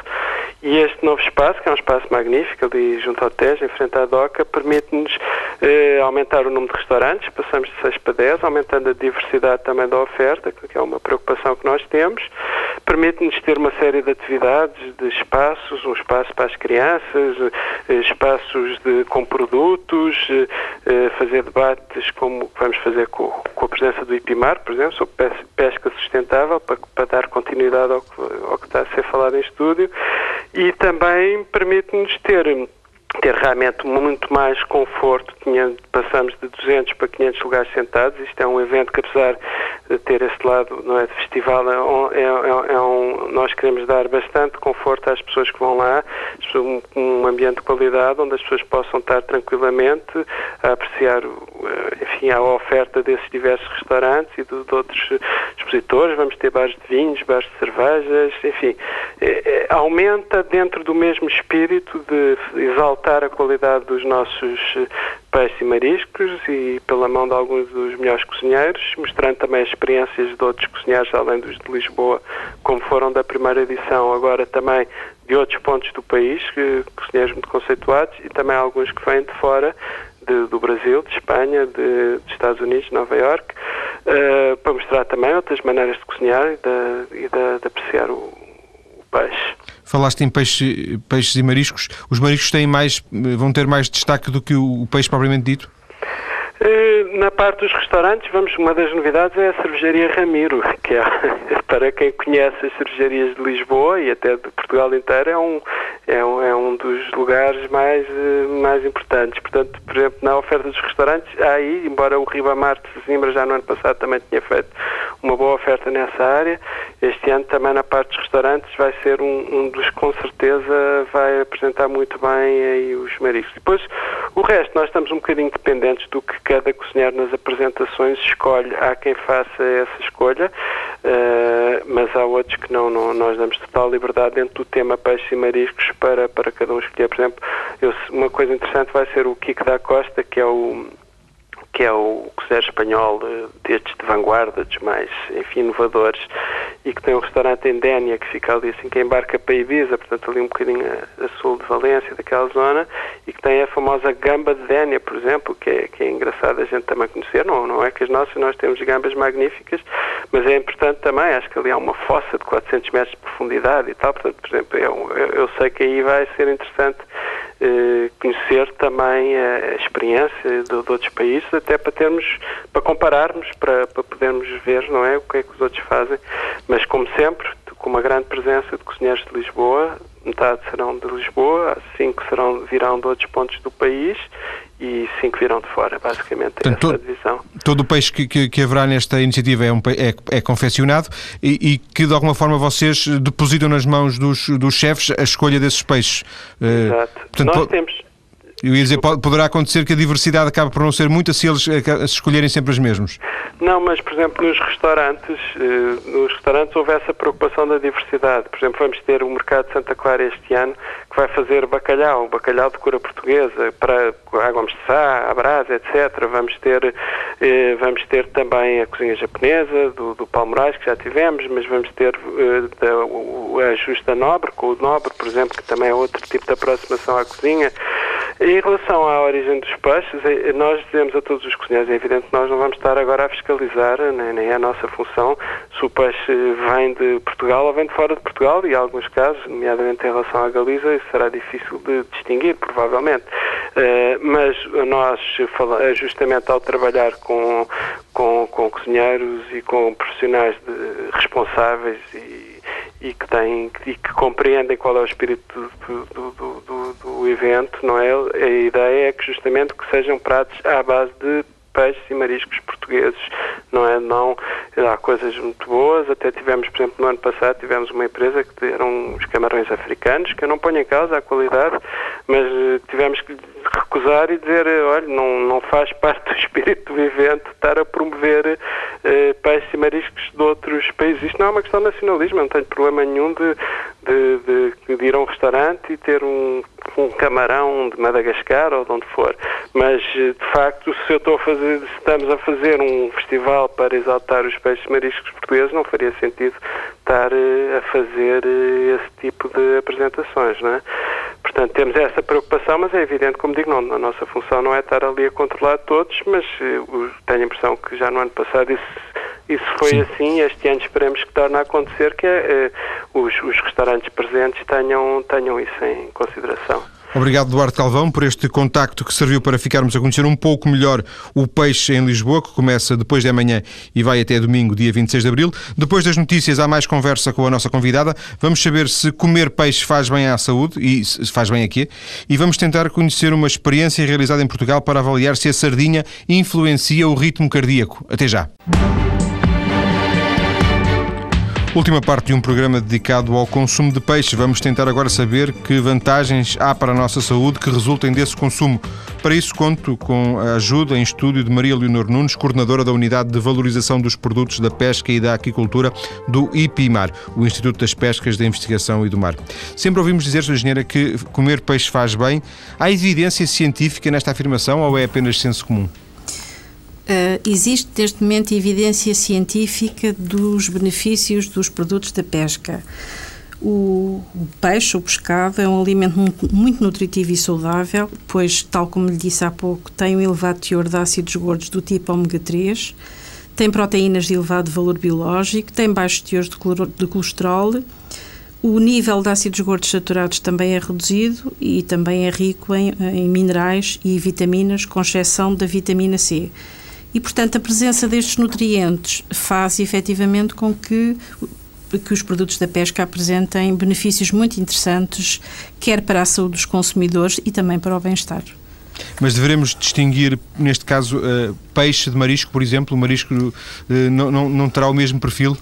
[SPEAKER 4] e este novo espaço, que é um espaço magnífico ali junto ao Tejo, em frente à DOCA, permite-nos eh, aumentar o número de restaurantes, passamos de 6 para 10, aumentando a diversidade também da oferta, que é uma preocupação que nós temos. Permite-nos ter uma série de atividades, de espaços, um espaço para as crianças, eh, espaços de, com produtos, eh, eh fazer debates como vamos fazer com, com, a presença do IPIMAR, por exemplo, sobre pesca sustentável, para, para dar continuidade ao que, ao que está a ser falado em estúdio e também permite-nos ter ter realmente muito mais conforto. Passamos de 200 para 500 lugares sentados. Isto é um evento que, apesar de ter esse lado não é, de festival, é, é, é, é um, nós queremos dar bastante conforto às pessoas que vão lá, um ambiente de qualidade onde as pessoas possam estar tranquilamente a apreciar eh, enfim, a oferta desses diversos restaurantes e de, de outros expositores. Vamos ter bares de vinhos, bares de cervejas, enfim, é, aumenta dentro do mesmo espírito de exaltar a qualidade dos nossos peixes e mariscos e pela mão de alguns dos melhores cozinheiros, mostrando também as experiências de outros cozinheiros, além dos de Lisboa, como foram da primeira edição, agora também de outros pontos do país, cozinheiros muito conceituados, e também alguns que vêm de fora, de, do Brasil, de Espanha, de, dos Estados Unidos, de Nova York, uh, para mostrar também outras maneiras de cozinhar e de, e de, de apreciar o peixe.
[SPEAKER 1] Falaste em peixe, peixes e mariscos. Os mariscos têm mais, vão ter mais destaque do que o, peixe propriamente dito?
[SPEAKER 4] Eh, na parte dos restaurantes, vamos, uma das novidades é a cervejaria Ramiro, que é, para quem conhece as cervejarias de Lisboa e até de Portugal inteiro, é um, é um, é um dos lugares mais, eh, mais importantes. Portanto, por exemplo, na oferta dos restaurantes, há aí, embora o Ribamar de Zimbra já no ano passado também tinha feito uma boa oferta nessa área, este ano também na parte dos restaurantes vai ser um, um dos que com certeza vai apresentar muito bem aí os mariscos. Depois, o resto, nós estamos um bocadinho dependentes do que cada cozinheiro nas apresentações escolhe. Há quem faça essa escolha, uh, mas há outros que não, não, Nós damos total liberdade dentro do tema peixe e mariscos para, para cada um escolher. Por exemplo, eu, uma coisa interessante vai ser o Kiko da Costa, que é o que é o cozinheiro espanhol eh, destes de vanguarda, dos mais, enfim, inovadores, e que tem um restaurante em Dénia, que fica ali assim, que embarca para Ibiza, portanto ali um bocadinho a, a, sul de Valência, daquela zona, e que tem a famosa gamba de Dénia, por exemplo, que é, que é engraçado a gente também conhecer, não, não é que as nossas, nós temos gambas magníficas, mas é importante também, acho que ali há uma fossa de 400 metros de profundidade e tal, portanto, por exemplo, eu, eu, eu sei que aí vai ser interessante conhecer também a experiência de, de, outros países, até para termos, para compararmos, para, para podermos ver, não é, o que é que os outros fazem, mas como sempre, com uma grande presença de cozinheiros de Lisboa, metade serão de Lisboa, cinco serão, virão de outros pontos do país e cinco virão de fora, basicamente é Portanto, essa a divisão.
[SPEAKER 1] Todo o peixe que, que, que, haverá nesta iniciativa é, um, é, é confeccionado e, e, que de alguma forma vocês depositam nas mãos dos, dos chefes a escolha desses peixes.
[SPEAKER 4] Eh, Exato. Portanto, Nós temos
[SPEAKER 1] eu ia dizer, poderá acontecer que a diversidade acabe por não ser muita se eles eh, escolherem sempre os mesmos.
[SPEAKER 4] Não, mas, por exemplo, nos restaurantes, eh, nos restaurantes houve essa preocupação da diversidade. Por exemplo, vamos ter o Mercado de Santa Clara este ano que vai fazer bacalhau, bacalhau de cura portuguesa, para água de sá, brasa, etc. Vamos ter, eh, vamos ter também a cozinha japonesa, do, do Palmorais, que já tivemos, mas vamos ter a Justa Nobre, com o Nobre, por exemplo, que também é outro tipo de aproximação à cozinha. Em relação à origem dos peixes, é, nós dizemos a todos os cozinheiros, é evidente que nós não vamos estar agora a fiscalizar, nem é a nossa função, se o peixe vem de Portugal ou vem de fora de Portugal, e em alguns casos, nomeadamente em relação à Galiza, isso será difícil de distinguir, provavelmente. Eh, mas nós, justamente ao trabalhar com, com, com cozinheiros e com profissionais de, responsáveis e e que têm e que compreendem qual é o espírito do, do, do, do, evento, não é? A ideia é que justamente que sejam pratos à base de peixes e mariscos portugueses, não é? Não, há coisas muito boas, até tivemos, por exemplo, no ano passado tivemos uma empresa que eram os camarões africanos, que eu não ponho em causa a qualidade, mas eh, tivemos que recusar e dizer, olha, não, não faz parte do espírito do evento estar a promover eh, peixes e mariscos de outros países. Isto não é uma questão de nacionalismo, eu não tenho problema nenhum de, de, de, de ir a um restaurante e ter um, um camarão de Madagascar ou de onde for. Mas, eh, de facto, se eu estou a fazer, estamos a fazer um festival para exaltar os peixes mariscos portugueses, não faria sentido estar eh, a fazer eh, esse tipo de apresentações, não é? Portanto, temos essa preocupação, mas é evidente, como digo, não, a nossa função não é estar ali a controlar todos, mas tenho a impressão que já no ano passado isso, isso foi Sim. assim. Este ano esperemos que torne a acontecer, que é, os, os restaurantes presentes tenham, tenham isso em consideração.
[SPEAKER 1] Obrigado, Duarte Calvão, por este contacto que serviu para ficarmos a conhecer um pouco melhor o peixe em Lisboa, que começa depois de amanhã e vai até domingo, dia 26 de abril. Depois das notícias, há mais conversa com a nossa convidada. Vamos saber se comer peixe faz bem à saúde e se faz bem aqui. E vamos tentar conhecer uma experiência realizada em Portugal para avaliar se a sardinha influencia o ritmo cardíaco. Até já. Última parte de um programa dedicado ao consumo de peixe. Vamos tentar agora saber que vantagens há para a nossa saúde que resultem desse consumo. Para isso, conto com a ajuda em estúdio de Maria Leonor Nunes, coordenadora da Unidade de Valorização dos Produtos da Pesca e da Aquicultura do IPIMAR, o Instituto das Pescas, da Investigação e do Mar. Sempre ouvimos dizer, Sra. Engenheira, que comer peixe faz bem. Há evidência científica nesta afirmação ou é apenas senso comum?
[SPEAKER 2] Uh, existe neste momento evidência científica dos benefícios dos produtos da pesca. O, o, peixe, o pescado, é um alimento muito, muito, nutritivo e saudável, pois, tal como lhe disse há pouco, tem um elevado teor de ácidos gordos do tipo ômega 3, tem proteínas de elevado valor biológico, tem baixos teores de, de colesterol, o nível de ácidos gordos saturados também é reduzido e também é rico em, em minerais e vitaminas, com exceção da vitamina C. E, portanto, a presença destes nutrientes faz efetivamente com que que os produtos da pesca apresentem benefícios muito interessantes, quer para a saúde dos consumidores e também para o bem-estar.
[SPEAKER 1] Mas devemos distinguir, neste caso, uh, peixe de marisco, por exemplo? O marisco uh, não, não, não terá o mesmo perfil?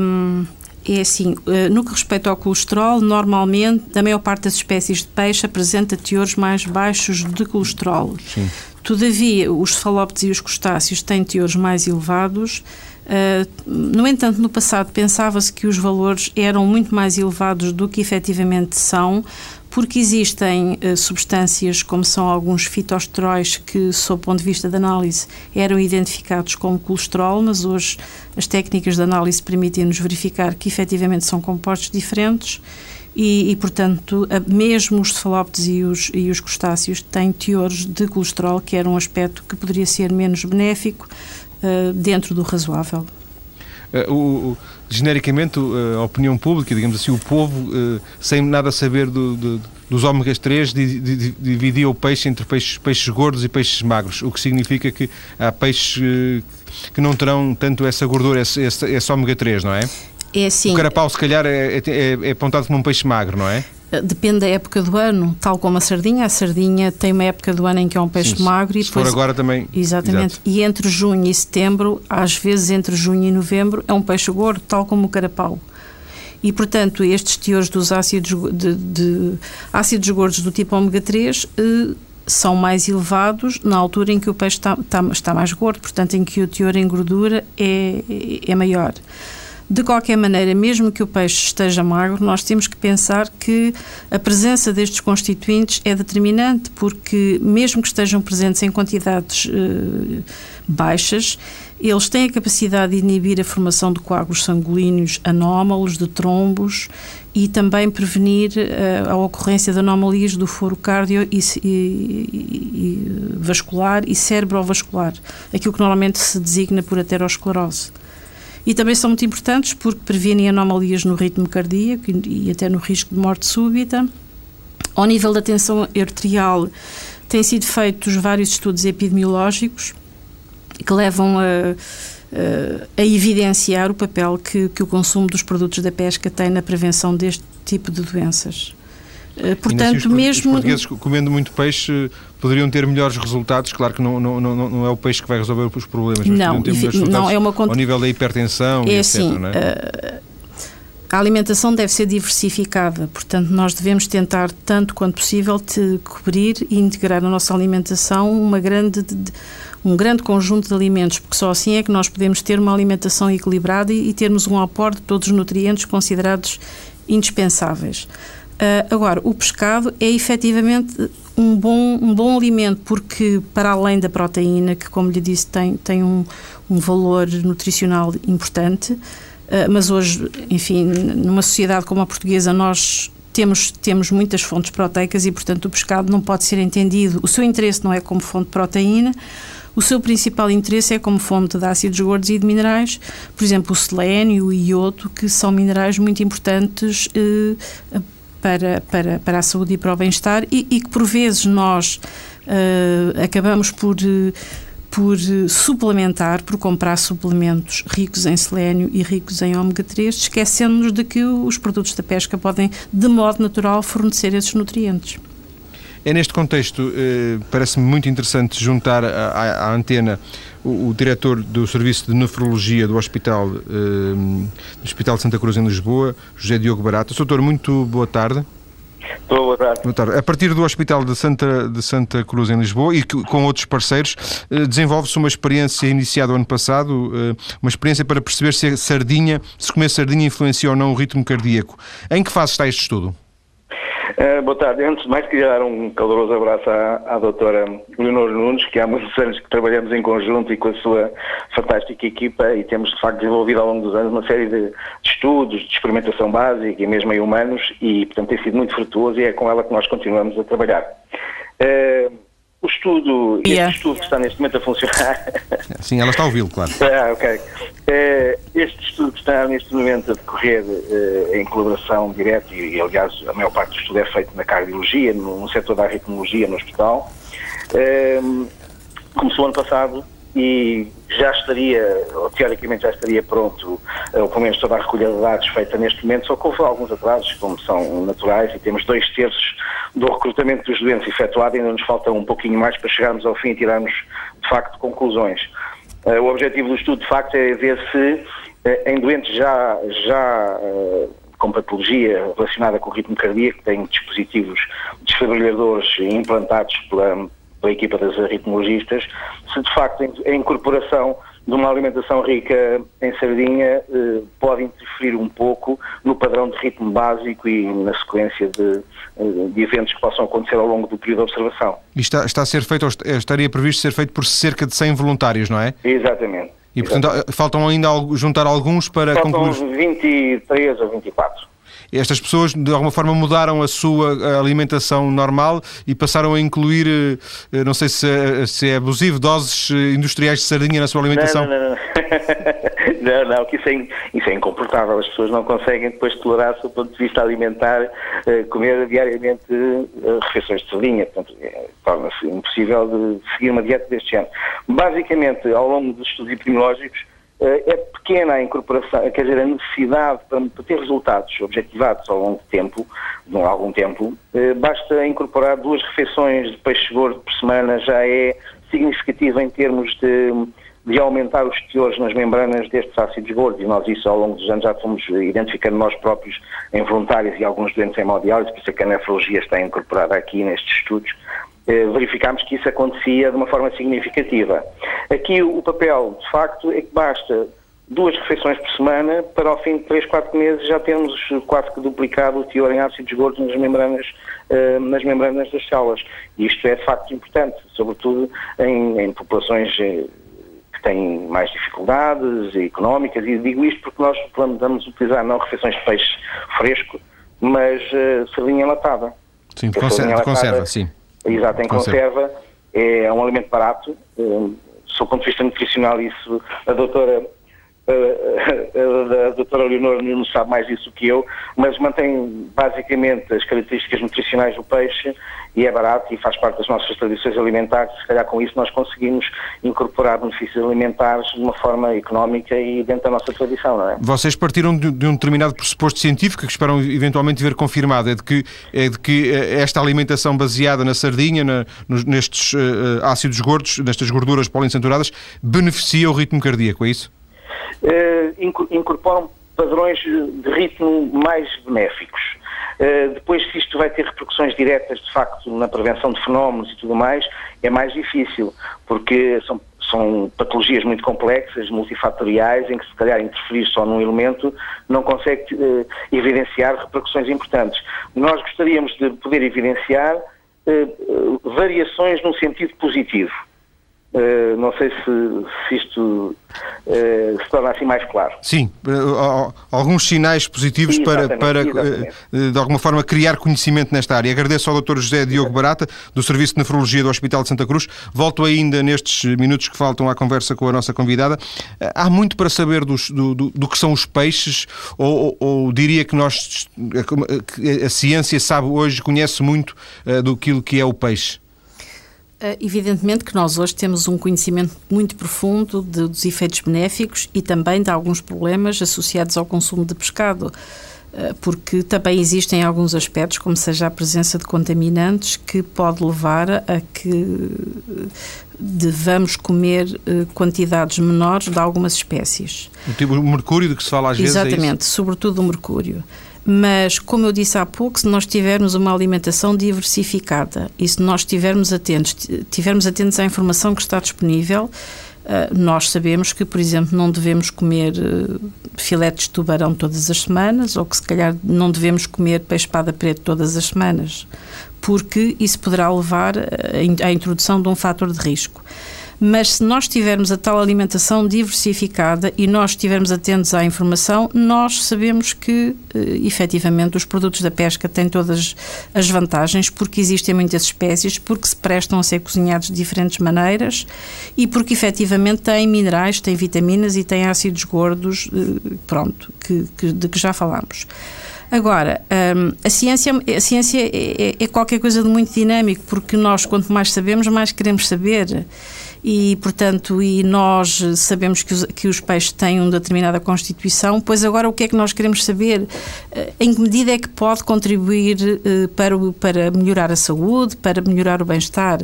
[SPEAKER 2] Um, é assim, uh, no que respeita ao colesterol, normalmente a maior parte das espécies de peixe apresenta teores mais baixos de colesterol. Sim. Todavia, os cefalópodes e os crustáceos têm teores mais elevados. Uh, no entanto, no passado pensava-se que os valores eram muito mais elevados do que efetivamente são, porque existem uh, substâncias, como são alguns fitosteróis, que, sob o ponto de vista da análise, eram identificados como colesterol, mas hoje as técnicas de análise permitem-nos verificar que efetivamente são compostos diferentes e, e, portanto, mesmo os cefalópodes e os, e os crustáceos têm teores de colesterol, que era um aspecto que poderia ser menos benéfico uh, dentro do razoável.
[SPEAKER 1] Uh, o, genericamente, uh, a opinião pública, digamos assim, o povo, sem nada saber do, do, dos ômegas 3, dividia o peixe entre peixes, peixes gordos e peixes magros, o que significa que há peixes que não terão tanto essa gordura, esse, esse, esse ômega 3, não é?
[SPEAKER 2] É assim.
[SPEAKER 1] O carapau, se calhar, é, é, é apontado como um peixe magro, não é?
[SPEAKER 2] Depende da época do ano, tal como a sardinha. A sardinha tem uma época do ano em que é um peixe
[SPEAKER 1] Sim,
[SPEAKER 2] magro e
[SPEAKER 1] se
[SPEAKER 2] depois.
[SPEAKER 1] for agora também.
[SPEAKER 2] Exatamente.
[SPEAKER 1] Exato.
[SPEAKER 2] E entre junho e setembro, às vezes entre junho e novembro, é um peixe gordo, tal como o carapau. E, portanto, estes teores dos ácidos, de, de ácidos gordos do tipo ômega 3 eh, são mais elevados na altura em que o peixe está, está, está mais gordo, portanto, em que o teor em gordura é, é maior. De qualquer maneira, mesmo que o peixe esteja magro, nós temos que pensar que a presença destes constituintes é determinante, porque mesmo que estejam presentes em quantidades eh, baixas, eles têm a capacidade de inibir a formação de coágulos sanguíneos anómalos, de trombos e também prevenir uh, a ocorrência de anomalias do foro cardio e, e, e, vascular e cerebrovascular, aquilo que normalmente se designa por aterosclerose. E também são muito importantes porque previnem anomalias no ritmo cardíaco e, até no risco de morte súbita. Ao nível da tensão arterial, têm sido feitos vários estudos epidemiológicos que levam a, a, a evidenciar o papel que, que, o consumo dos produtos da pesca tem na prevenção deste tipo de doenças.
[SPEAKER 1] Eh,
[SPEAKER 2] portanto,
[SPEAKER 1] assim, os,
[SPEAKER 2] mesmo.
[SPEAKER 1] Os portugueses comendo muito peixe poderiam ter melhores resultados. Claro que não, não, não, não é o peixe que vai resolver os problemas, mas
[SPEAKER 2] não,
[SPEAKER 1] ter melhores
[SPEAKER 2] não é uma
[SPEAKER 1] cont... ao nível da hipertensão
[SPEAKER 2] é
[SPEAKER 1] e
[SPEAKER 2] assim,
[SPEAKER 1] etc. É?
[SPEAKER 2] a alimentação deve ser diversificada, portanto, nós devemos tentar, tanto quanto possível, te cobrir e integrar na nossa alimentação uma grande, de, um grande conjunto de alimentos, porque só assim é que nós podemos ter uma alimentação equilibrada e, e termos um aporte de todos os nutrientes considerados indispensáveis. Uh, agora, o pescado é efetivamente um bom, um bom alimento, porque para além da proteína, que como lhe disse tem, tem um, um valor nutricional importante, Uh, mas hoje, enfim, numa sociedade como a portuguesa, nós temos, temos muitas fontes proteicas e, portanto, o pescado não pode ser entendido. O seu interesse não é como fonte de proteína, o seu principal interesse é como fonte de ácidos gordos e de minerais, por exemplo, o selênio, o iodo, que são minerais muito importantes uh, para, para, para a saúde e para o bem-estar e, e, que, por vezes, nós uh, acabamos por por suplementar, por comprar suplementos ricos em selênio e ricos em ômega 3, esquecendo-nos de que os produtos da pesca podem, de modo natural, fornecer esses nutrientes.
[SPEAKER 1] É neste contexto, eh, parece-me muito interessante juntar à, à antena o, o, diretor do Serviço de Nefrologia do Hospital, eh, do Hospital de Santa Cruz em Lisboa, José Diogo Barata. Doutor, muito boa tarde.
[SPEAKER 5] Boa tarde.
[SPEAKER 1] boa tarde. A partir do Hospital de Santa, de Santa Cruz em Lisboa e com outros parceiros, eh, desenvolve-se uma experiência iniciada o ano passado, eh, uma experiência para perceber se a sardinha, se comer sardinha influencia ou não o ritmo cardíaco. Em que fase está este estudo?
[SPEAKER 5] Uh, boa tarde. Antes de mais, queria dar um caloroso abraço à, à doutora Leonor Nunes, que há muitos anos que trabalhamos em conjunto e com a sua fantástica equipa e temos, de facto, desenvolvido ao longo dos anos uma série de, de estudos, de experimentação básica e mesmo em humanos e, portanto, tem sido muito frutuoso e é com ela que nós continuamos a trabalhar. Uh, o estudo,
[SPEAKER 2] yeah.
[SPEAKER 5] este estudo que está neste momento a funcionar.
[SPEAKER 1] Sim, ela está a ouvi-lo, claro.
[SPEAKER 5] ah, ok. Uh, este estudo que está neste momento a decorrer uh, em colaboração direta, e, aliás a maior parte do estudo é feito na cardiologia, no, setor da arritmologia no hospital, uh, começou ano passado e já estaria, ou teoricamente já estaria pronto, ou pelo menos toda a recolha de dados feita neste momento, só que houve alguns atrasos, como são naturais, e temos dois terços do recrutamento dos doentes efetuado, ainda nos falta um pouquinho mais para chegarmos ao fim e tirarmos, de facto, conclusões. Uh, o objetivo do estudo, de facto, é ver se uh, em doentes já, já com patologia relacionada com o ritmo cardíaco, têm dispositivos desfibrilhadores implantados pela, pela equipa das arritmologistas, se de facto a incorporação de uma alimentação rica em sardinha eh, pode interferir um pouco no padrão de ritmo básico e na sequência de, de, eventos que possam acontecer ao longo do período de observação.
[SPEAKER 1] E está, está a ser feito, estaria previsto ser feito por cerca de 100 voluntários, não é?
[SPEAKER 5] Exatamente.
[SPEAKER 1] E, portanto,
[SPEAKER 5] Exatamente.
[SPEAKER 1] faltam ainda juntar alguns para
[SPEAKER 5] faltam
[SPEAKER 1] concluir?
[SPEAKER 5] 23 ou 24
[SPEAKER 1] estas pessoas de alguma forma mudaram a sua alimentação normal e passaram a incluir, não sei se, se é abusivo, doses industriais de sardinha na sua alimentação?
[SPEAKER 5] Não, não, não. não, não que isso é, isso é incomportável. As pessoas não conseguem depois tolerar, do ponto de vista alimentar, comer diariamente refeições de sardinha. Portanto, é, torna-se impossível de seguir uma dieta deste género. Basicamente, ao longo dos estudos epidemiológicos, é pequena a incorporação, quer dizer, a necessidade para, ter resultados objetivados ao longo de tempo, de algum tempo, basta incorporar duas refeições de peixe gordo por semana, já é significativo em termos de de aumentar os teores nas membranas destes ácidos gordos e nós isso ao longo dos anos já fomos identificando nós próprios em voluntários e alguns doentes em hemodiálise, por isso é que a nefrologia está incorporada aqui nestes estudos, eh, verificámos que isso acontecia de uma forma significativa. Aqui o papel, de facto, é que basta duas refeições por semana para ao fim de 3, 4 meses já termos quase que duplicado o teor em ácidos gordos nas membranas, uh, nas membranas das células. E isto é de facto importante, sobretudo em, em populações eh, têm mais dificuldades económicas, e digo isto porque nós vamos utilizar não refeições de peixe fresco, mas uh, sardinha enlatada.
[SPEAKER 1] Sim, de, conserva, de conserva, sim.
[SPEAKER 5] Exato, em conserva. conserva é um alimento barato, um, do ponto de vista nutricional, isso a doutora a, a, doutora Leonor não sabe mais disso que eu, mas mantém basicamente as características nutricionais do peixe e é barato e faz parte das nossas tradições alimentares. Se calhar com isso nós conseguimos incorporar benefícios alimentares de uma forma económica e dentro da nossa tradição, não é?
[SPEAKER 1] Vocês partiram de, um determinado pressuposto científico que esperam eventualmente ver confirmado, é de que, é de que eh, esta alimentação baseada na sardinha, na, nestes ácidos gordos, nestas gorduras poliinsaturadas, beneficia o ritmo cardíaco, é isso?
[SPEAKER 5] Uh, incorporam padrões de ritmo mais benéficos. Uh, depois, se isto vai ter repercussões diretas, de facto, na prevenção de fenómenos e tudo mais, é mais difícil, porque são, são patologias muito complexas, multifatoriais, em que se calhar interferir só num elemento não consegue uh, evidenciar repercussões importantes. Nós gostaríamos de poder evidenciar uh, variações num sentido positivo. Uh, não sei se, se isto uh, se torna assim mais claro.
[SPEAKER 1] Sim, uh, alguns sinais positivos para, para de alguma forma, criar conhecimento nesta área. Agradeço ao Dr. José Diogo Barata, do Serviço de Nefrologia do Hospital de Santa Cruz. Volto ainda nestes minutos que faltam à conversa com a nossa convidada. Há muito para saber dos, do, do, do, que são os peixes, ou, ou, ou, diria que nós, a, a ciência sabe hoje, conhece muito do que é o peixe?
[SPEAKER 2] Eh, evidentemente que nós hoje temos um conhecimento muito profundo de, dos efeitos benéficos e também de alguns problemas associados ao consumo de pescado, eh, porque também existem alguns aspectos, como seja a presença de contaminantes, que pode levar a que devamos comer eh, quantidades menores de algumas espécies.
[SPEAKER 1] O tipo de mercúrio de que se fala às vezes
[SPEAKER 2] é Exatamente, é sobretudo o mercúrio. Mas, como eu disse há pouco, se nós tivermos uma alimentação diversificada e se nós estivermos atentos, tivermos atentos à informação que está disponível, eh, nós sabemos que, por exemplo, não devemos comer eh, filetes de tubarão todas as semanas ou que, se calhar, não devemos comer peixe-espada preto todas as semanas, porque isso poderá levar eh, à introdução de um fator de risco mas se nós tivermos a tal alimentação diversificada e nós estivermos atentos à informação, nós sabemos que, eh, efetivamente, os produtos da pesca têm todas as vantagens, porque existem muitas espécies, porque se prestam a ser cozinhados de diferentes maneiras e porque, efetivamente, têm minerais, têm vitaminas e têm ácidos gordos, eh, pronto, que, que, de que já falámos. Agora, um, a ciência, a ciência é, é, é, qualquer coisa de muito dinâmico, porque nós, quanto mais sabemos, mais queremos saber e, portanto, e nós sabemos que os, que os peixes têm uma determinada constituição, pois agora o que é que nós queremos saber? Eh, em que medida é que pode contribuir eh, para, para melhorar a saúde, para melhorar o bem-estar?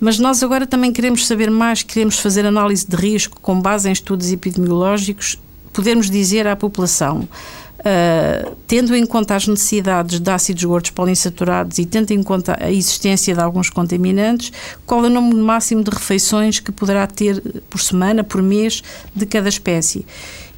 [SPEAKER 2] Mas nós agora também queremos saber mais, queremos fazer análise de risco com base em estudos epidemiológicos, podermos dizer à população Uh, tendo em conta as necessidades de ácidos gordos poliinsaturados e tendo em conta a existência de alguns contaminantes, qual é o número máximo de refeições que poderá ter por semana, por mês, de cada espécie.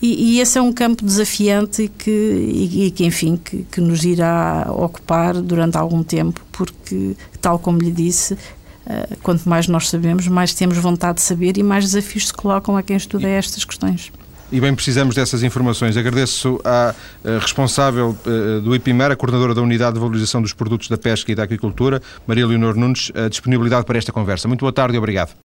[SPEAKER 2] E, e esse é um campo desafiante que, e, que enfim, que, que nos irá ocupar durante algum tempo, porque, tal como lhe disse, uh, quanto mais nós sabemos, mais temos vontade de saber e mais desafios se colocam a quem estuda estas questões
[SPEAKER 1] e bem precisamos dessas informações. Agradeço à eh, responsável eh, do IPIMER, a coordenadora da Unidade de Valorização dos Produtos da Pesca e da Aquicultura, Maria Leonor Nunes, a disponibilidade para esta conversa. Muito boa tarde e obrigado.